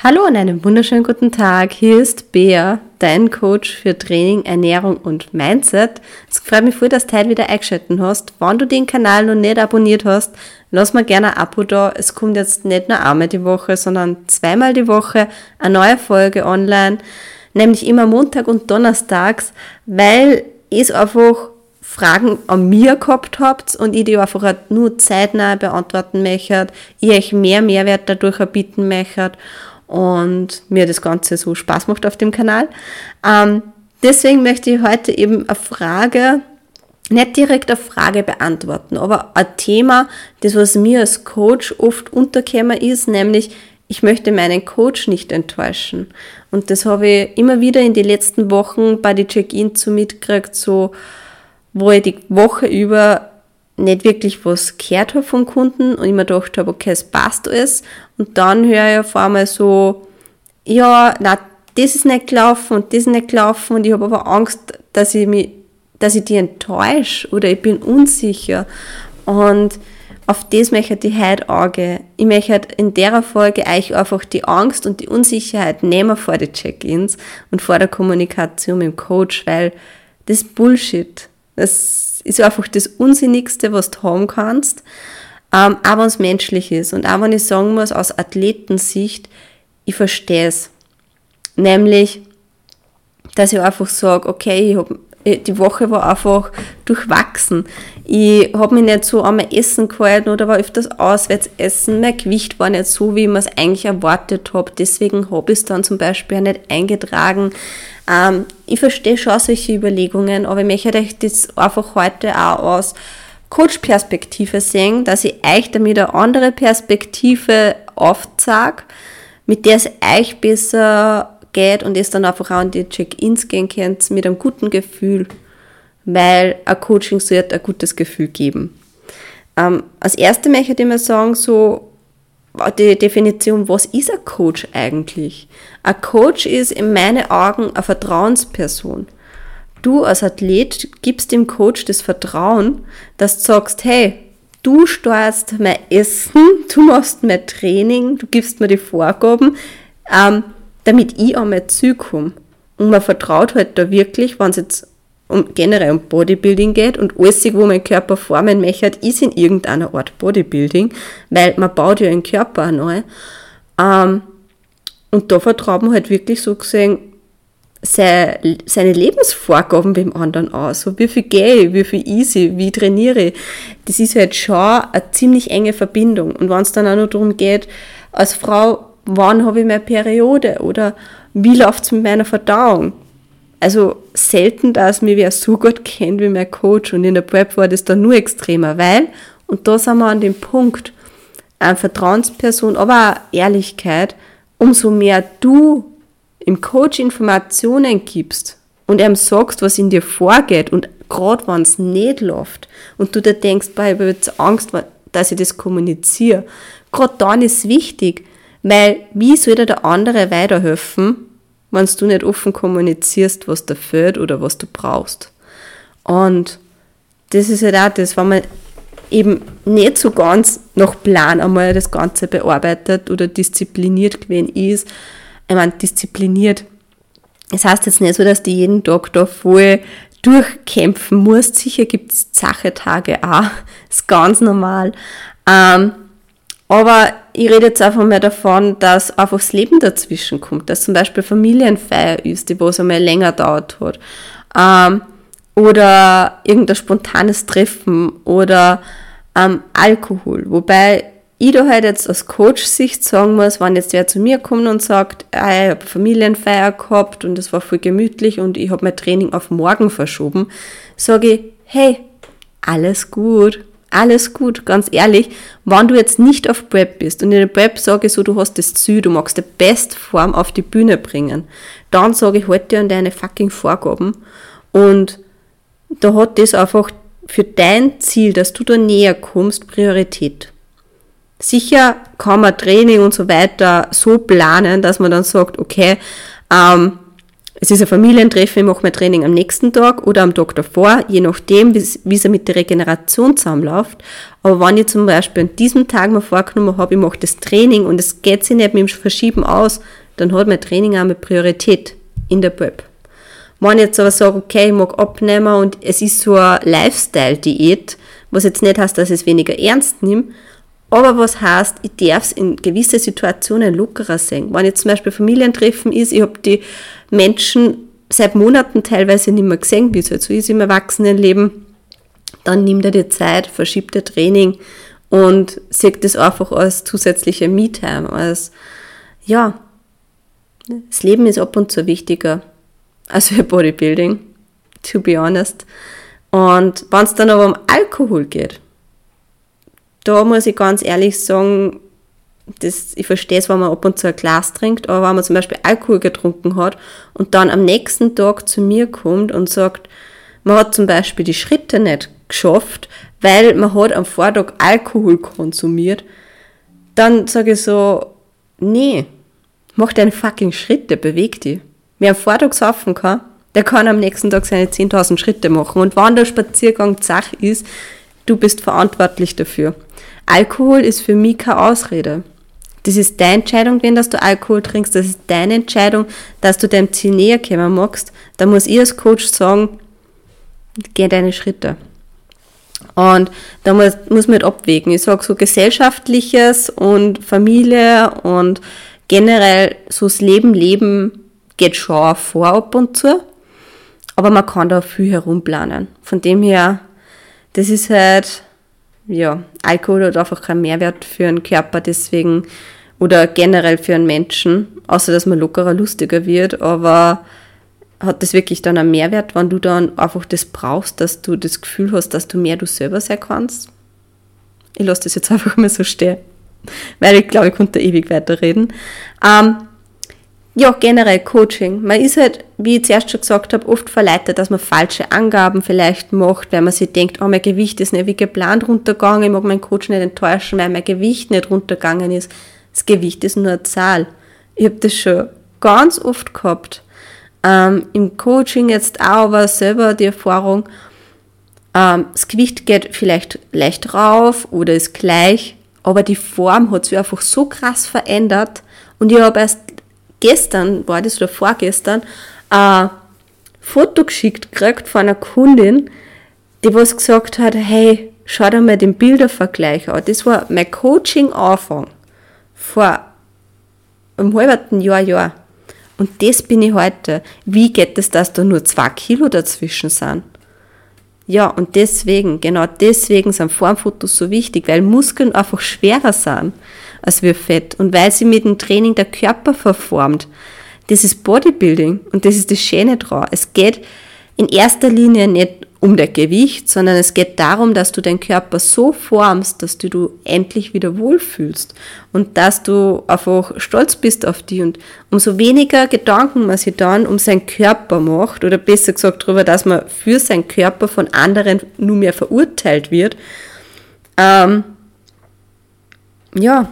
Hallo und einen wunderschönen guten Tag. Hier ist Bea, dein Coach für Training, Ernährung und Mindset. Es freut mich voll, dass du heute wieder eingeschaltet hast. Wenn du den Kanal noch nicht abonniert hast, lass mir gerne ein Abo da. Es kommt jetzt nicht nur einmal die Woche, sondern zweimal die Woche eine neue Folge online, nämlich immer Montag und Donnerstags, weil es einfach Fragen an mir gehabt habt und ich die einfach nur zeitnah beantworten möchte, ich euch mehr Mehrwert dadurch erbieten möchte und mir das Ganze so Spaß macht auf dem Kanal. Ähm, deswegen möchte ich heute eben eine Frage, nicht direkt eine Frage beantworten, aber ein Thema, das was mir als Coach oft unterkämmer ist, nämlich ich möchte meinen Coach nicht enttäuschen. Und das habe ich immer wieder in den letzten Wochen bei den Check-ins so mitgekriegt, so, wo ich die Woche über nicht wirklich was gehört habe vom Kunden und ich mir gedacht habe, okay, es passt alles. Und dann höre ich auf einmal so, ja, na, das ist nicht gelaufen und das ist nicht gelaufen und ich habe aber Angst, dass ich mich, dass ich die enttäusche oder ich bin unsicher. Und auf das möchte ich heute angehen. Ich möchte in der Folge euch einfach die Angst und die Unsicherheit nehmen vor den Check-ins und vor der Kommunikation mit dem Coach, weil das Bullshit. Das ist einfach das Unsinnigste, was du haben kannst. Ähm, auch wenn es menschlich ist. Und auch wenn ich sagen muss, aus Athletensicht, ich verstehe es. Nämlich, dass ich einfach sage, okay, ich hab, die Woche war einfach durchwachsen. Ich habe mich nicht so an mein Essen gehalten oder war öfters auswärts essen. Mein Gewicht war nicht so, wie ich es eigentlich erwartet habe. Deswegen habe ich es dann zum Beispiel auch nicht eingetragen. Ähm, ich verstehe schon solche Überlegungen, aber ich möchte euch das einfach heute auch aus Coach-Perspektive sehen, dass ich euch damit eine andere Perspektive aufzeige, mit der es euch besser geht und es dann einfach auch in die Check-ins gehen könnt mit einem guten Gefühl, weil ein Coaching sollte ein gutes Gefühl geben. Ähm, als erstes möchte ich mal sagen, so die Definition, was ist ein Coach eigentlich? Ein Coach ist in meinen Augen eine Vertrauensperson. Du als Athlet gibst dem Coach das Vertrauen, dass du sagst, hey, du steuerst mein Essen, du machst mein Training, du gibst mir die Vorgaben, ähm, damit ich an mein Ziel komme. Und man vertraut halt da wirklich, wenn es jetzt um, generell um Bodybuilding geht und alles, wo mein Körper formen möchte, ist in irgendeiner Art Bodybuilding, weil man baut ja einen Körper neu. Ähm, und da vertraut man halt wirklich so gesehen seine Lebensvorgaben beim anderen aus. So, wie viel gehe ich, wie viel easy, wie trainiere ich. Das ist halt schon eine ziemlich enge Verbindung. Und wenn es dann auch noch darum geht, als Frau, wann habe ich meine Periode oder wie läuft es mit meiner Verdauung? also selten, dass mir wer so gut kennt wie mein Coach und in der Prep war das dann nur extremer, weil, und da sind wir an dem Punkt, eine Vertrauensperson, aber auch Ehrlichkeit, umso mehr du im Coach Informationen gibst und ihm sagst, was in dir vorgeht und gerade wenn es nicht läuft und du dir denkst, ich habe jetzt Angst, dass ich das kommuniziere, gerade dann ist wichtig, weil wie soll dir der andere weiterhelfen, wenn du nicht offen kommunizierst, was da fehlt oder was du brauchst. Und das ist halt auch das, wenn man eben nicht so ganz nach Plan einmal das Ganze bearbeitet oder diszipliniert gewesen ist. Ich meine, diszipliniert. Das heißt jetzt nicht so, dass du jeden Tag da voll durchkämpfen musst. Sicher gibt es Sachetage auch. Das ist ganz normal. Ähm, aber ich rede jetzt einfach mal davon, dass einfach das Leben dazwischen kommt, dass zum Beispiel Familienfeier ist, die was einmal länger dauert hat. Ähm, oder irgendein spontanes Treffen oder ähm, Alkohol. Wobei ich da halt jetzt aus Coach-Sicht sagen muss, wenn jetzt wer zu mir kommt und sagt, ah, ich habe Familienfeier gehabt und es war voll gemütlich und ich habe mein Training auf morgen verschoben, sage ich, hey, alles gut, alles gut, ganz ehrlich, wenn du jetzt nicht auf Prep bist und in der Prep sage ich so, du hast das Ziel, du magst die Bestform auf die Bühne bringen, dann sage ich, halt dir an deine fucking Vorgaben und da hat das einfach für dein Ziel, dass du da näher kommst, Priorität. Sicher kann man Training und so weiter so planen, dass man dann sagt, okay, ähm, Es ist ein Familientreffen, ich mache mein Training am nächsten Tag oder am Tag davor, je nachdem, wie es mit der Regeneration zusammenläuft. Aber wenn ich zum Beispiel an diesem Tag mir vorgenommen habe, ich mache das Training und es geht sich nicht mit dem Verschieben aus, dann hat mein Training auch eine Priorität in der Prep. Wenn ich jetzt aber sage, okay, ich mag abnehmen und es ist so eine Lifestyle-Diät, was jetzt nicht heißt, dass ich es weniger ernst nehme, aber was heißt, ich darf es in gewisse Situationen lockerer sehen. Wenn jetzt zum Beispiel Familientreffen ist, ich habe die Menschen seit Monaten teilweise nicht mehr gesehen, wie es halt so ist im Erwachsenenleben, dann nimmt er die Zeit, verschiebt der Training und sieht das einfach als zusätzliche Me-Time, als, ja, das Leben ist ab und zu wichtiger als für Bodybuilding, to be honest. Und wenn es dann aber um Alkohol geht, da muss ich ganz ehrlich sagen, das, ich verstehe es, wenn man ab und zu ein Glas trinkt, aber wenn man zum Beispiel Alkohol getrunken hat und dann am nächsten Tag zu mir kommt und sagt, man hat zum Beispiel die Schritte nicht geschafft, weil man hat am Vortag Alkohol konsumiert, dann sage ich so, nee, mach deine fucking Schritte, beweg dich. Wer am Vortag saufen kann, der kann am nächsten Tag seine 10.000 Schritte machen. Und wenn der Spaziergang zach ist, du bist verantwortlich dafür. Alkohol ist für mich keine Ausrede. Das ist deine Entscheidung, wenn dass du Alkohol trinkst. Das ist deine Entscheidung, dass du deinem Ziel näher kommen magst. Da muss ich als Coach sagen, geh deine Schritte. Und da muss, muss man halt abwägen. Ich sage so gesellschaftliches und Familie und generell so das Leben leben geht schon vor ab und zu. Aber man kann da viel herumplanen. Von dem her, das ist halt ja, Alkohol hat einfach keinen Mehrwert für einen Körper, deswegen, oder generell für einen Menschen, außer dass man lockerer, lustiger wird, aber hat das wirklich dann einen Mehrwert, wenn du dann einfach das brauchst, dass du das Gefühl hast, dass du mehr du selber sein kannst? Ich lasse das jetzt einfach mal so stehen, weil ich glaube, ich konnte ewig weiterreden. Ähm, ja, generell Coaching. Man ist halt, wie ich zuerst schon gesagt habe, oft verleitet, dass man falsche Angaben vielleicht macht, weil man sich denkt, oh, mein Gewicht ist nicht wie geplant runtergegangen, ich mag meinen Coach nicht enttäuschen, weil mein Gewicht nicht runtergegangen ist. Das Gewicht ist nur eine Zahl. Ich habe das schon ganz oft gehabt. Ähm, Im Coaching jetzt auch, aber selber die Erfahrung, ähm, das Gewicht geht vielleicht leicht rauf oder ist gleich, aber die Form hat sich einfach so krass verändert und ich habe erst gestern, war das oder vorgestern, ein Foto geschickt gekriegt von einer Kundin, die was gesagt hat, hey, schau dir mal den Bildervergleich an. Das war mein Coaching-Anfang vor einem halben Jahr, Jahr. Und das bin ich heute. Wie geht es, dass da nur zwei Kilo dazwischen sind? Ja, und deswegen, genau deswegen sind Formfotos so wichtig, weil Muskeln einfach schwerer sind als wir Fett und weil sie mit dem Training der Körper verformt. Das ist Bodybuilding und das ist das Schöne dran. Es geht in erster Linie nicht um das Gewicht, sondern es geht darum, dass du deinen Körper so formst, dass du, du endlich wieder wohlfühlst und dass du einfach stolz bist auf die und umso weniger Gedanken man sich dann um seinen Körper macht oder besser gesagt darüber, dass man für seinen Körper von anderen nur mehr verurteilt wird, ähm, ja,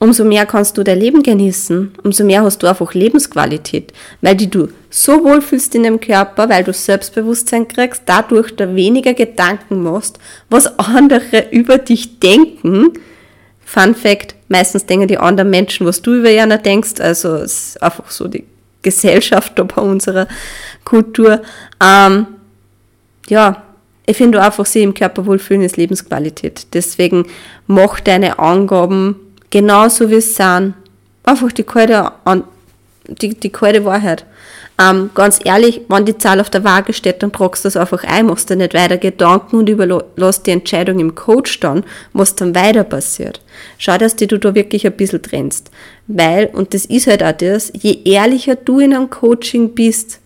umso mehr kannst du dein Leben genießen, umso mehr hast du einfach Lebensqualität, weil die du so wohlfühlst in dem Körper, weil du Selbstbewusstsein kriegst, dadurch da weniger Gedanken machst, was andere über dich denken. Fun Fact, meistens denken die anderen Menschen, was du über einer denkst, also es ist einfach so die Gesellschaft da bei unserer Kultur. Ähm, ja, ich finde einfach, sie im Körper wohlfühlen ist Lebensqualität. Deswegen mach deine Angaben genauso wie es sind. Einfach die kalte, die, die kalte Wahrheit. Ähm, ganz ehrlich, wenn die Zahl auf der Waage steht, dann tragst du das einfach ein, machst dir nicht weiter Gedanken und überlässt die Entscheidung im Coach dann, was dann weiter passiert. Schau, dass die du da wirklich ein bisschen trennst. Weil, und das ist halt auch das, je ehrlicher du in einem Coaching bist,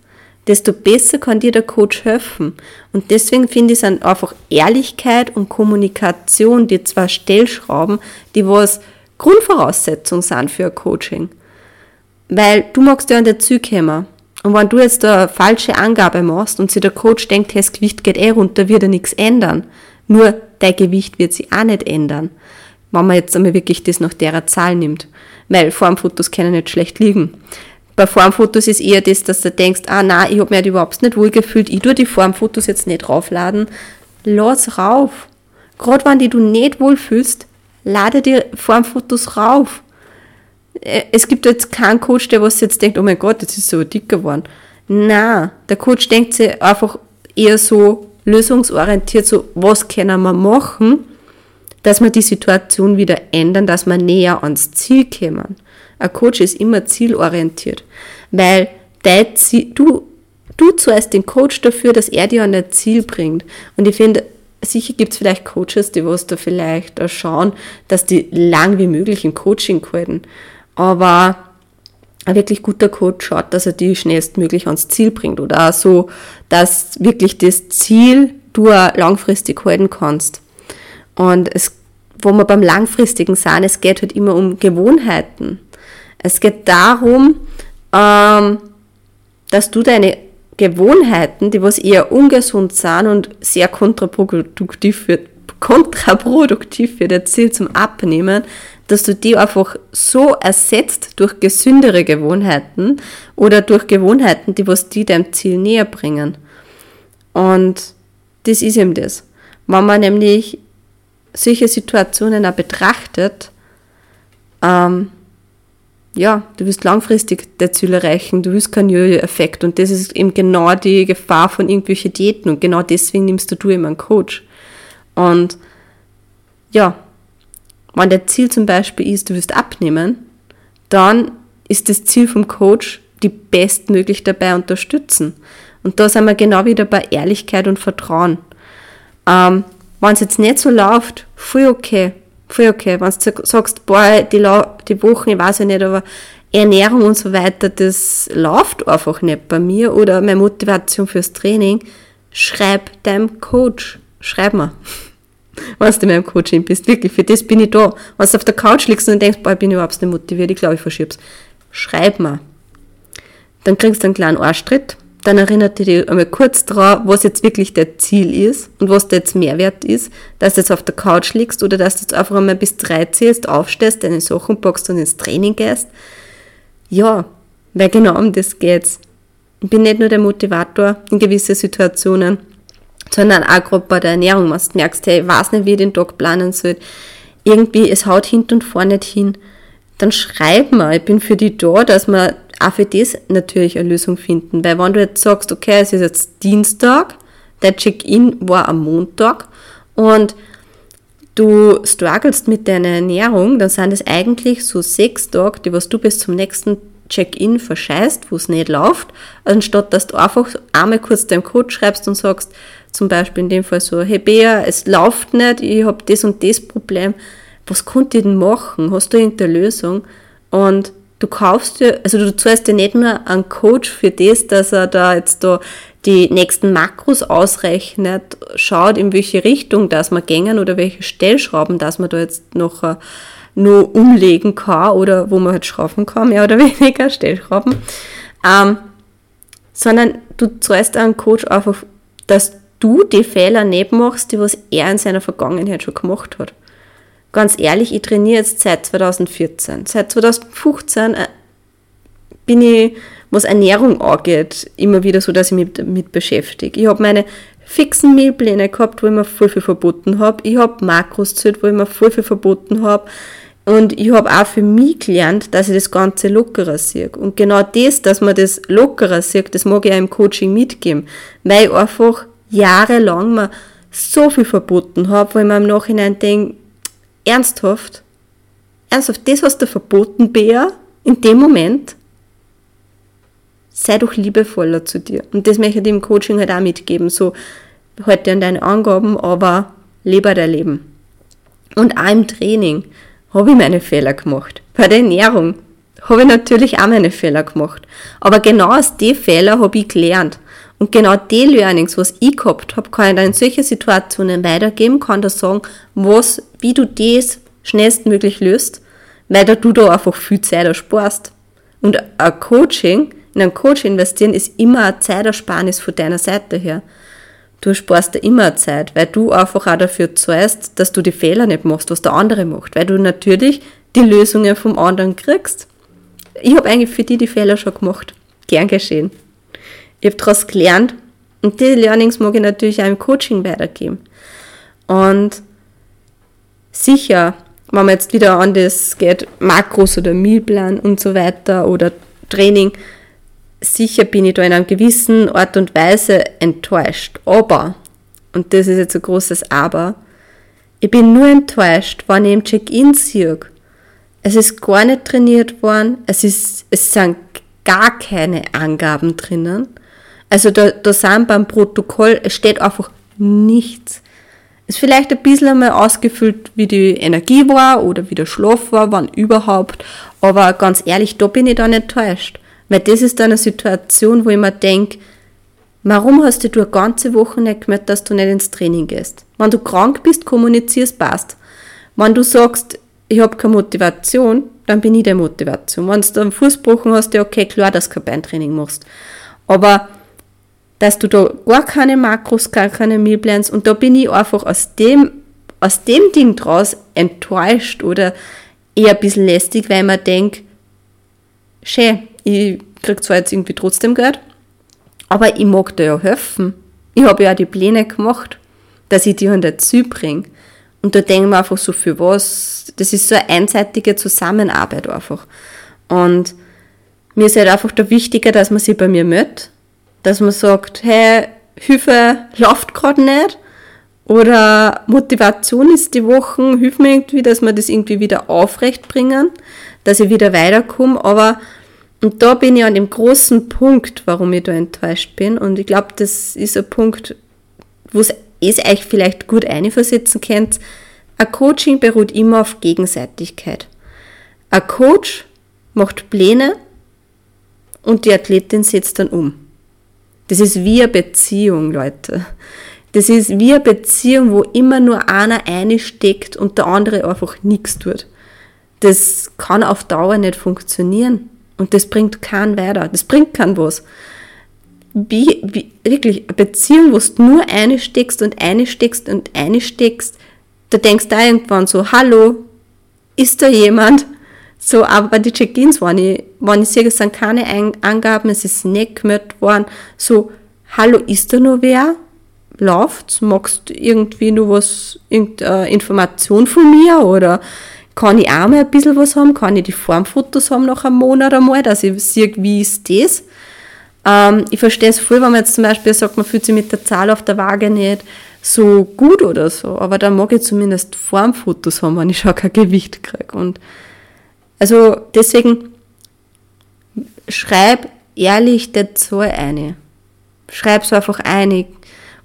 desto besser kann dir der Coach helfen. Und deswegen finde ich es einfach Ehrlichkeit und Kommunikation, die zwei Stellschrauben, die was Grundvoraussetzung sind für ein Coaching. Weil du magst ja an der Züge kommen. Und wenn du jetzt eine falsche Angabe machst und sich der Coach denkt, hey, das Gewicht geht eh runter, wird er nichts ändern. Nur dein Gewicht wird sich auch nicht ändern. Wenn man jetzt einmal wirklich das nach derer Zahl nimmt. Weil Formfotos können nicht schlecht liegen. Bei Formfotos ist eher das, dass du denkst, ah nein, ich habe mich halt überhaupt nicht wohl gefühlt, ich tue die Formfotos jetzt nicht raufladen. Lass rauf. Gerade wenn die du nicht wohlfühlst, lade die Formfotos rauf. Äh, es gibt jetzt keinen Coach, der was jetzt denkt, oh mein Gott, jetzt ist so dick geworden. Na, der Coach denkt sich einfach eher so lösungsorientiert, so was können wir machen, dass wir die Situation wieder ändern, dass wir näher ans Ziel kommen. Ein Coach ist immer zielorientiert, weil Ziel, du, du zuerst den Coach dafür, dass er dir an dein Ziel bringt. Und ich finde, sicher gibt es vielleicht Coaches, die was da vielleicht auch schauen, dass die lang wie möglich im Coaching halten. Aber ein wirklich guter Coach schaut, dass er die schnellstmöglich ans Ziel bringt oder auch so, dass wirklich das Ziel du langfristig halten kannst. Und es, wo wir beim langfristigen sind, es geht halt immer um Gewohnheiten. Es geht darum, ähm, dass du deine Gewohnheiten, die was eher ungesund sind und sehr kontraproduktiv für, kontraproduktiv für das Ziel zum Abnehmen, dass du die einfach so ersetzt durch gesündere Gewohnheiten oder durch Gewohnheiten, die was die deinem Ziel näher bringen. Und das ist eben das. Wenn man nämlich solche Situationen auch betrachtet, ähm, ja, du wirst langfristig dein Ziel erreichen, du wirst keinen Jojo-Effekt und das ist eben genau die Gefahr von irgendwelchen Diäten und genau deswegen nimmst du, du immer einen Coach. Und ja, wenn der Ziel zum Beispiel ist, du wirst abnehmen, dann ist das Ziel vom Coach, die bestmöglich dabei unterstützen. Und da sind wir genau wieder bei Ehrlichkeit und Vertrauen. Ähm, wenn es jetzt nicht so läuft, voll okay, voll okay. Wenn du sagst, boah, die, die Wochen, ich weiß ja nicht, aber Ernährung und so weiter, das läuft einfach nicht bei mir oder meine Motivation fürs Training, schreib deinem Coach, schreib mir wenn du in meinem Coaching bist. Wirklich, für das bin ich da. Wenn du auf der Couch liegst und denkst, boah, ich bin überhaupt nicht motiviert, ich glaube, ich verschieb's. Schreib mir. Dann kriegst du einen kleinen Arschtritt. Dann erinnert dich einmal kurz daran, was jetzt wirklich der Ziel ist und was der jetzt Mehrwert ist, dass du jetzt auf der Couch liegst oder dass du jetzt einfach einmal bis drei zählst, aufstehst, deine Sachen packst und ins Training gehst. Ja, weil genau um das geht's. Ich bin nicht nur der Motivator in gewissen Situationen, sondern auch gerade bei der Ernährung, wenn du merkst, hey, ich weiß nicht, wie ich den Tag planen soll, irgendwie, es haut hinten und vorne nicht hin, dann schreib mal, ich bin für dich da, dass wir auch für das natürlich eine Lösung finden. Weil wenn du jetzt sagst, okay, es ist jetzt Dienstag, der Check-in war am Montag und du strugglest mit deiner Ernährung, dann sind es eigentlich so sechs Tage, die was du bis zum nächsten Check-in verscheißt, wo es nicht läuft, anstatt dass du einfach einmal kurz deinem Code schreibst und sagst, zum Beispiel in dem Fall so, hey Bea, es läuft nicht, ich habe das und das Problem, was konnte ich denn machen? Hast du irgendeine Lösung? Und du kaufst dir, also du zahlst dir nicht nur einen Coach für das, dass er da jetzt da die nächsten Makros ausrechnet, schaut, in welche Richtung dass man gängen oder welche Stellschrauben, dass man da jetzt noch äh, nur umlegen kann oder wo man halt schrauben kann, mehr oder weniger Stellschrauben, ähm, sondern du zahlst einen Coach einfach, dass du die Fehler nicht machst, die was er in seiner Vergangenheit schon gemacht hat. Ganz ehrlich, ich trainiere jetzt seit 2014. Seit 2015 äh, bin ich, was Ernährung angeht, immer wieder so, dass ich mich damit beschäftige. Ich habe meine fixen Mehlpläne gehabt, wo ich mir voll viel verboten habe. Ich habe Makros zählt, wo ich mir voll viel verboten habe. Und ich habe auch für mich gelernt, dass ich das Ganze lockerer sehe. Und genau das, dass man das lockerer sieht, das mag ich auch im Coaching mitgeben. Weil ich einfach jahrelang mir so viel verboten habe, wo ich mir im Nachhinein denke, ernsthaft, ernsthaft, das hast du verboten, Bea, in dem Moment, sei doch liebevoller zu dir. Und das möchte ich im Coaching halt auch mitgeben, so, halt dir an deine Angaben, aber lebe dein Leben. Und auch im Training habe ich meine Fehler gemacht. Bei der Ernährung habe ich natürlich auch meine Fehler gemacht. Aber genau aus den Fehlern habe ich gelernt. Und genau die Learnings, was ich gehabt habe, kann ich dann in solche Situationen weitergeben, kann da sagen, was, wie du das schnellstmöglich löst, weil du da einfach viel Zeit ersparst. Und ein Coaching, in ein Coach investieren, ist immer eine Zeitersparnis von deiner Seite her. Du sparst dir immer Zeit, weil du einfach auch dafür zahlst, dass du die Fehler nicht machst, was der andere macht, weil du natürlich die Lösungen vom anderen kriegst. ich habe eigentlich für die die Fehler schon gemacht. Gern geschehen. Ich habe daraus gelernt und die Learnings mag ich natürlich auch im Coaching weitergeben. Und sicher, wenn man jetzt wieder an das geht, Makros oder Mealplan und so weiter oder Training, sicher bin ich da in einer gewissen Art und Weise enttäuscht. Aber, und das ist jetzt ein großes Aber, ich bin nur enttäuscht, wenn ich im Check-in sehe, es ist gar nicht trainiert worden, es, ist, es sind gar keine Angaben drinnen. Also da, da sind beim Protokoll, es steht einfach nichts. Es ist vielleicht ein bisschen einmal ausgefüllt, wie die Energie war oder wie der Schlaf war, wann überhaupt. Aber ganz ehrlich, da bin ich dann enttäuscht. Weil das ist dann eine Situation, wo ich mir denke, Warum hast du eine ganze Woche nicht gemerkt, dass du nicht ins Training gehst? Wenn du krank bist, kommunizierst, passt. Wenn du sagst, ich habe keine Motivation, dann bin ich der Motivation. Wenn du einen Fuß gebrochen hast, ja okay, klar, dass du kein Beintraining machst. Aber dass du da gar keine Makros, gar keine Mealplans und da bin ich einfach aus dem, aus dem Ding draus enttäuscht oder eher ein bisschen lästig, weil mir denke, schön, ich krieg zwar jetzt irgendwie trotzdem Geld, aber ich mag dir ja helfen. Ich habe ja die Pläne gemacht, dass ich die an der Ziel bringe. Und da denken wir einfach so, für was? Das ist so eine einseitige Zusammenarbeit einfach. Und mir ist halt einfach da wichtiger, dass man sich bei mir meldet, dass man sagt, hey, Hilfe läuft gerade nicht. Oder Motivation ist die Woche, hilf mir irgendwie, dass wir das irgendwie wieder aufrecht bringen, dass ich wieder weiterkomme. Aber und da bin ich an dem großen Punkt, warum ich da enttäuscht bin. Und ich glaube, das ist ein Punkt, wo es euch vielleicht gut einversetzen könnt. Ein Coaching beruht immer auf Gegenseitigkeit. Ein Coach macht Pläne und die Athletin setzt dann um. Das ist wie eine Beziehung, Leute. Das ist wie eine Beziehung, wo immer nur einer eine steckt und der andere einfach nichts tut. Das kann auf Dauer nicht funktionieren. Und das bringt keinen weiter. Das bringt keinen was. Wie, wie, wirklich, eine Beziehung, wo du nur eine steckst und eine steckst und eine steckst, da denkst du irgendwann so, hallo, ist da jemand? So, aber bei den Check-ins waren ich, waren ich sehe, es sind keine Angaben, es ist nicht gemeldet worden. So, hallo, ist da noch wer? Läuft's? Magst du irgendwie nur was, irgendeine Information von mir oder kann ich auch mal ein bisschen was haben? Kann ich die Formfotos haben nach einem Monat einmal, dass ich sehe, wie ist das? Ähm, ich verstehe es voll, wenn man jetzt zum Beispiel sagt, man fühlt sich mit der Zahl auf der Waage nicht so gut oder so, aber dann mag ich zumindest Formfotos haben, wenn ich schon kein Gewicht kriege. Also deswegen schreib ehrlich Zahl eine. Schreib es einfach ein.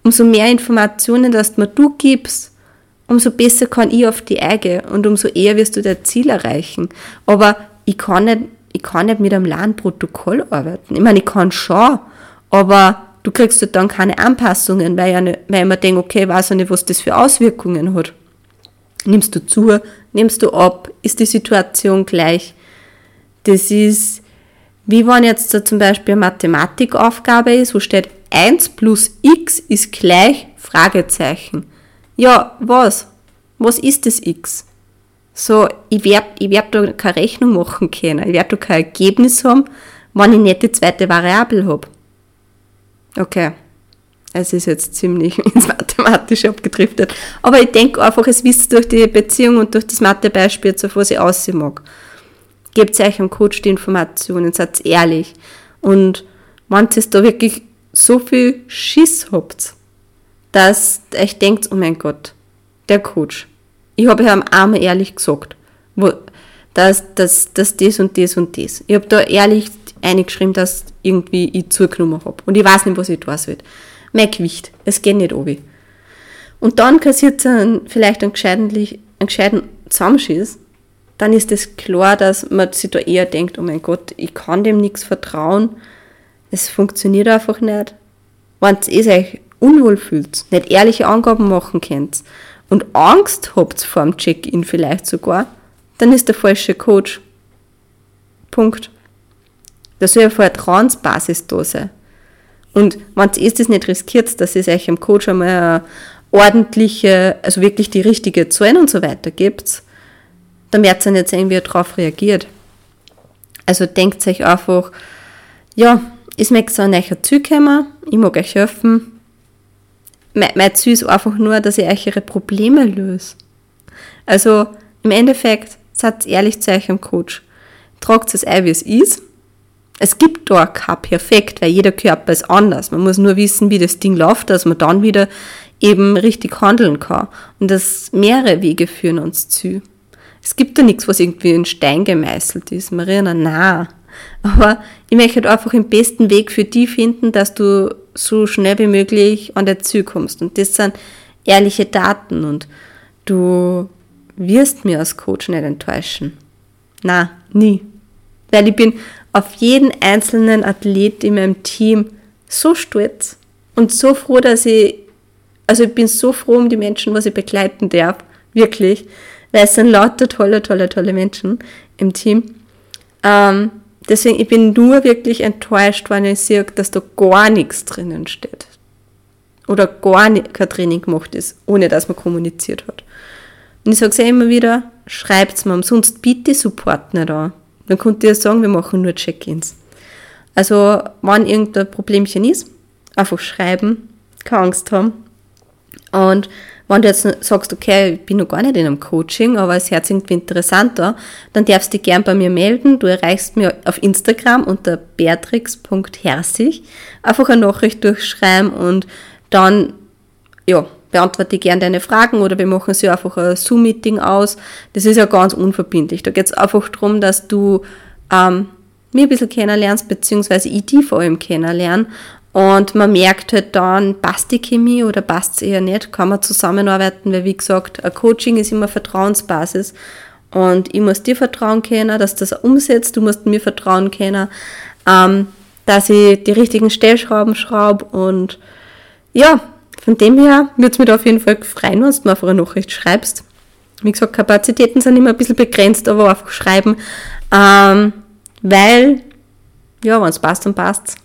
Umso mehr Informationen, dass du mir du gibst, umso besser kann ich auf die Eige und umso eher wirst du dein Ziel erreichen. Aber ich kann nicht, ich kann nicht mit einem Lernprotokoll arbeiten. Ich meine, ich kann schon, aber du kriegst dann keine Anpassungen, weil, ja nicht, weil ich mir denke, okay, ich weiß ja nicht, was das für Auswirkungen hat. Nimmst du zu, nimmst du ab, ist die Situation gleich? Das ist, wie wenn jetzt da zum Beispiel eine Mathematikaufgabe ist, wo steht 1 plus x ist gleich Fragezeichen ja, was? Was ist das X? So, ich werde ich werd da keine Rechnung machen können. Ich werde da kein Ergebnis haben, wenn ich nicht die zweite Variable habe. Okay. Es ist jetzt ziemlich ins Mathematische abgedriftet. Aber ich denke einfach, es wisst durch die Beziehung und durch das Mathebeispiel, auf was ich aussehen mag. Gebt euch am Coach die Informationen, seid ehrlich. Und wenn ihr da wirklich so viel Schiss habt, dass ich denkt, oh mein Gott, der Coach. Ich habe ihm einmal ehrlich gesagt, wo, dass, dass, dass das und das und das. Ich habe da ehrlich eingeschrieben, dass irgendwie ich zugenommen habe. Und ich weiß nicht, was ich tun soll. Mein Gewicht, es geht nicht obi. Und dann kassiert es vielleicht einen gescheiten, einen gescheiten Zusammenschiss. Dann ist es das klar, dass man sich da eher denkt, oh mein Gott, ich kann dem nichts vertrauen. Es funktioniert einfach nicht. Wenn es euch unwohl fühlt, nicht ehrliche Angaben machen könnt und Angst habt vor dem Check-in vielleicht sogar, dann ist der falsche Coach. Punkt. Da soll ja Vertrauensbasis da sein. Und wenn ihr das nicht riskiert, dass ihr euch im Coach einmal ordentliche, also wirklich die richtige Zahlen und so weiter gibt, dann werdet ihr nicht sehen, wie er darauf reagiert. Also denkt euch einfach, ja, ich möchte so ein neuer Ziel kommen, ich mag euch helfen. Mein, Ziel ist einfach nur, dass ich euch ihre Probleme löse. Also im Endeffekt, seid ehrlich zu euch im Coach. Tragt es ein, wie es ist. Es gibt da kein Perfekt, weil jeder Körper ist anders. Man muss nur wissen, wie das Ding läuft, dass man dann wieder eben richtig handeln kann. Und dass mehrere Wege führen uns zu. Es gibt da nichts, was irgendwie in Stein gemeißelt ist. Marina, na. Aber ich möchte halt einfach den besten Weg für die finden, dass du so schnell wie möglich an der Ziel kommst. Und das sind ehrliche Daten und du wirst mir als Coach nicht enttäuschen. Na, nie. Weil ich bin auf jeden einzelnen Athlet in meinem Team so stolz und so froh, dass ich, also ich bin so froh um die Menschen, was ich begleiten darf. Wirklich. Weil es sind lauter tolle, tolle, tolle Menschen im Team. Ähm, deswegen, ich bin nur wirklich enttäuscht, wenn ich sehe, dass da gar nichts drinnen steht. Oder gar nicht, kein Training gemacht ist, ohne dass man kommuniziert hat. Und ich sage es ja immer wieder, schreibt es mir, umsonst bitte Support nicht an. Dann könnt ihr sagen, wir machen nur Check-ins. Also, wenn irgendein Problemchen ist, einfach schreiben, keine Angst haben. Und wenn du jetzt sagst, okay, ich bin noch gar nicht in einem Coaching, aber es hört irgendwie interessanter, dann darfst du dich gern bei mir melden. Du erreichst mir auf Instagram unter beatrix.herzig. Einfach eine Nachricht durchschreiben und dann, ja, beantworte ich gerne deine Fragen oder wir machen so einfach ein Zoom-Meeting aus. Das ist ja ganz unverbindlich. Da geht es einfach darum, dass du ähm, mir ein bisschen kennenlernst, beziehungsweise ich die vor allem kennenlernen. Und man merkt halt dann, passt die Chemie oder passt es eher nicht, kann man zusammenarbeiten, weil wie gesagt, ein Coaching ist immer Vertrauensbasis. Und ich muss dir vertrauen können, dass das umsetzt, du musst mir vertrauen können, ähm, dass ich die richtigen Stellschrauben schraube und ja, von dem her würde es mich da auf jeden Fall freuen, wenn du mir einfach eine Nachricht schreibst. Wie gesagt, Kapazitäten sind immer ein bisschen begrenzt, aber einfach schreiben. Ähm, weil, ja, wenn es passt, dann passt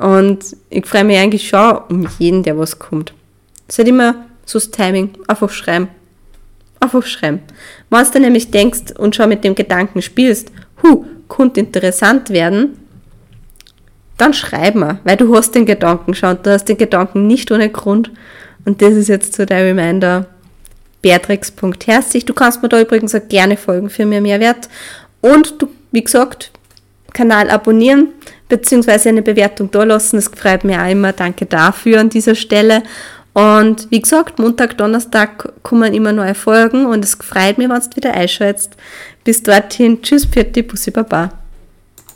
Und ich freue mich eigentlich schon um jeden, der was kommt. Es halt immer so das Timing. Einfach schreiben. Einfach schreiben. Wenn du nämlich denkst und schon mit dem Gedanken spielst, hu, könnte interessant werden, dann schreib mir, weil du hast den Gedanken schon, du hast den Gedanken nicht ohne Grund. Und das ist jetzt so der Reminder, beatrix.herzig. Du kannst mir da übrigens auch gerne folgen für mehr Mehrwert. Und du, wie gesagt, Kanal abonnieren, beziehungsweise eine Bewertung da lassen. Das freut mich auch immer. Danke dafür an dieser Stelle. Und wie gesagt, Montag, Donnerstag kommen immer neue Folgen und es freut mich, wenn du wieder einschaltest. Bis dorthin, tschüss, Pfiat, Bussi Baba.